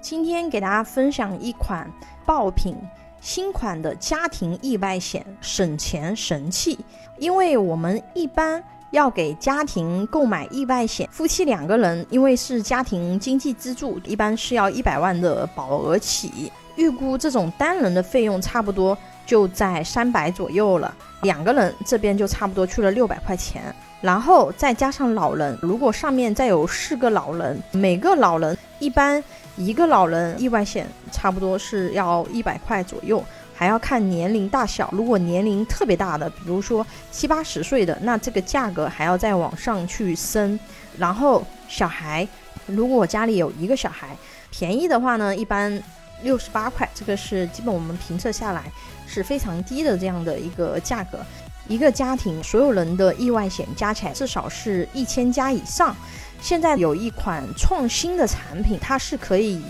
今天给大家分享一款爆品新款的家庭意外险省钱神器。因为我们一般要给家庭购买意外险，夫妻两个人因为是家庭经济支柱，一般是要一百万的保额起。预估这种单人的费用差不多就在三百左右了，两个人这边就差不多去了六百块钱。然后再加上老人，如果上面再有四个老人，每个老人一般一个老人意外险差不多是要一百块左右，还要看年龄大小。如果年龄特别大的，比如说七八十岁的，那这个价格还要再往上去升。然后小孩，如果我家里有一个小孩，便宜的话呢，一般六十八块，这个是基本我们评测下来是非常低的这样的一个价格。一个家庭所有人的意外险加起来至少是一千加以上。现在有一款创新的产品，它是可以以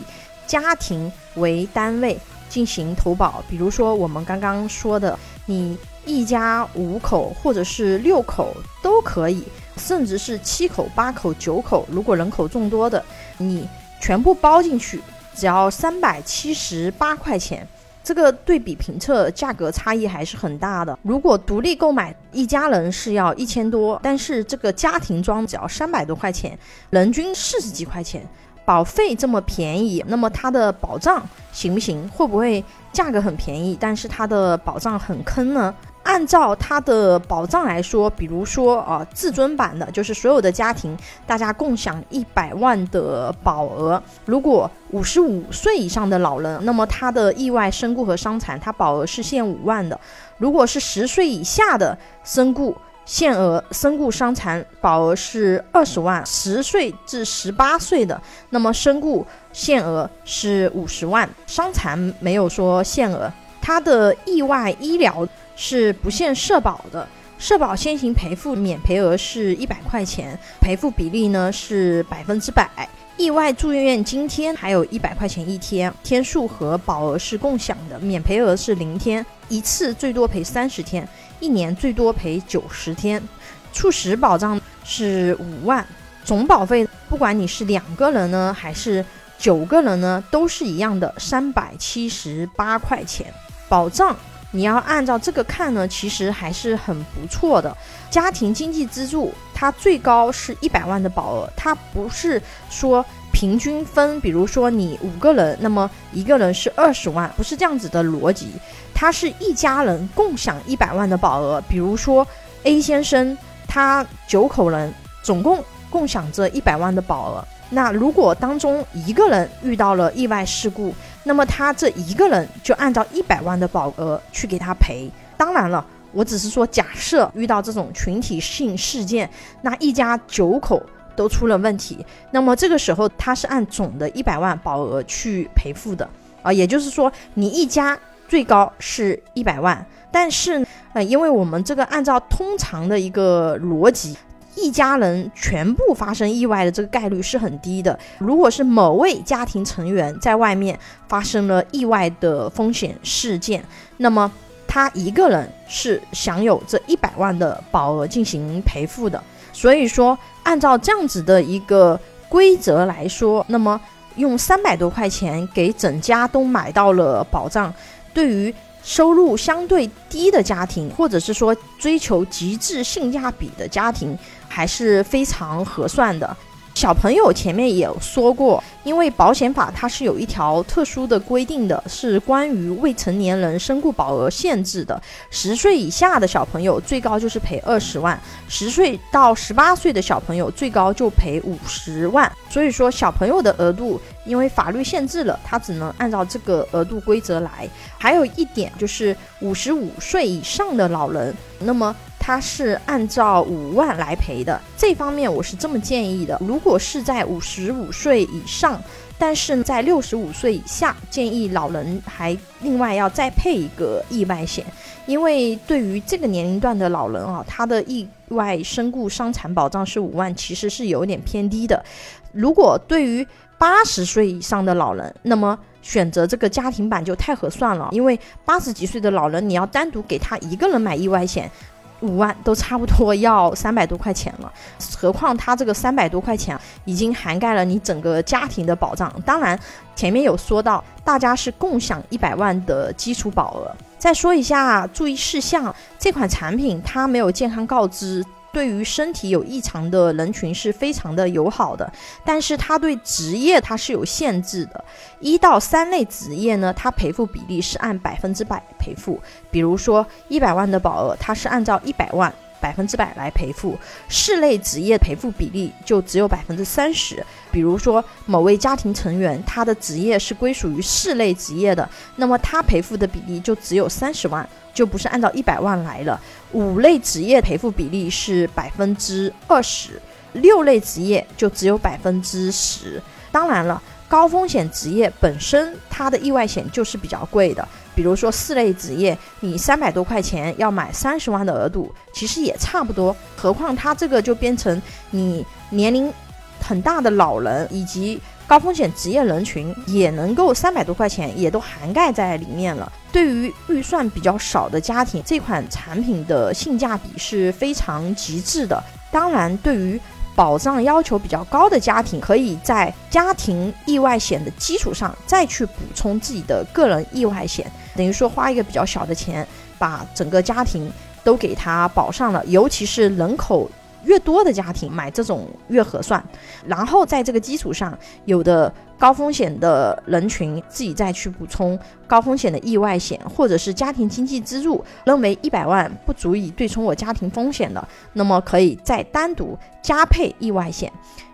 家庭为单位进行投保。比如说我们刚刚说的，你一家五口或者是六口都可以，甚至是七口、八口、九口，如果人口众多的，你全部包进去，只要三百七十八块钱。这个对比评测价格差异还是很大的。如果独立购买一家人是要一千多，但是这个家庭装只要三百多块钱，人均四十几块钱，保费这么便宜，那么它的保障行不行？会不会价格很便宜，但是它的保障很坑呢？按照它的保障来说，比如说啊，至尊版的，就是所有的家庭大家共享一百万的保额。如果五十五岁以上的老人，那么他的意外身故和伤残，他保额是限五万的。如果是十岁以下的身故，限额身故伤残保额是二十万。十岁至十八岁的，那么身故限额是五十万，伤残没有说限额。他的意外医疗。是不限社保的，社保先行赔付免赔额是一百块钱，赔付比例呢是百分之百。意外住院津贴还有一百块钱一天，天数和保额是共享的，免赔额是零天，一次最多赔三十天，一年最多赔九十天。猝死保障是五万，总保费不管你是两个人呢还是九个人呢，都是一样的，三百七十八块钱保障。你要按照这个看呢，其实还是很不错的。家庭经济支柱它最高是一百万的保额，它不是说平均分，比如说你五个人，那么一个人是二十万，不是这样子的逻辑。它是一家人共享一百万的保额，比如说 A 先生他九口人，总共共享这一百万的保额。那如果当中一个人遇到了意外事故，那么他这一个人就按照一百万的保额去给他赔。当然了，我只是说假设遇到这种群体性事件，那一家九口都出了问题，那么这个时候他是按总的一百万保额去赔付的啊。也就是说，你一家最高是一百万，但是呃，因为我们这个按照通常的一个逻辑。一家人全部发生意外的这个概率是很低的。如果是某位家庭成员在外面发生了意外的风险事件，那么他一个人是享有这一百万的保额进行赔付的。所以说，按照这样子的一个规则来说，那么用三百多块钱给整家都买到了保障，对于。收入相对低的家庭，或者是说追求极致性价比的家庭，还是非常合算的。小朋友前面也说过，因为保险法它是有一条特殊的规定的，是关于未成年人身故保额限制的。十岁以下的小朋友最高就是赔二十万，十岁到十八岁的小朋友最高就赔五十万。所以说，小朋友的额度因为法律限制了，他只能按照这个额度规则来。还有一点就是五十五岁以上的老人，那么。他是按照五万来赔的，这方面我是这么建议的：如果是在五十五岁以上，但是在六十五岁以下，建议老人还另外要再配一个意外险，因为对于这个年龄段的老人啊，他的意外身故伤残保障是五万，其实是有点偏低的。如果对于八十岁以上的老人，那么选择这个家庭版就太合算了，因为八十几岁的老人，你要单独给他一个人买意外险。五万都差不多要三百多块钱了，何况他这个三百多块钱已经涵盖了你整个家庭的保障。当然，前面有说到，大家是共享一百万的基础保额。再说一下注意事项，这款产品它没有健康告知。对于身体有异常的人群是非常的友好的，但是它对职业它是有限制的。一到三类职业呢，它赔付比例是按百分之百赔付。比如说一百万的保额，它是按照一百万百分之百来赔付。四类职业赔付比例就只有百分之三十。比如说某位家庭成员他的职业是归属于四类职业的，那么他赔付的比例就只有三十万。就不是按照一百万来了。五类职业赔付比例是百分之二十，六类职业就只有百分之十。当然了，高风险职业本身它的意外险就是比较贵的。比如说四类职业，你三百多块钱要买三十万的额度，其实也差不多。何况它这个就变成你年龄很大的老人以及。高风险职业人群也能够三百多块钱，也都涵盖在里面了。对于预算比较少的家庭，这款产品的性价比是非常极致的。当然，对于保障要求比较高的家庭，可以在家庭意外险的基础上再去补充自己的个人意外险，等于说花一个比较小的钱，把整个家庭都给他保上了。尤其是人口。越多的家庭买这种越合算，然后在这个基础上，有的高风险的人群自己再去补充高风险的意外险，或者是家庭经济支柱认为一百万不足以对冲我家庭风险的，那么可以再单独加配意外险。